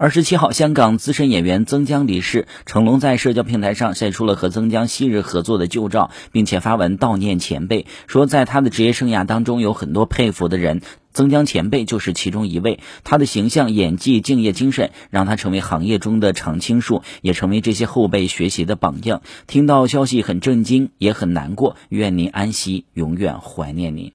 二十七号香港资深演员曾江离世成龙在社交平台上晒出了和曾江昔日合作的旧照并且发文悼念前辈说在他的职业生涯当中有很多佩服的人曾江前辈就是其中一位。他的形象演技敬业精神让他成为行业中的常青树也成为这些后辈学习的榜样。听到消息很震惊也很难过愿您安息永远怀念您。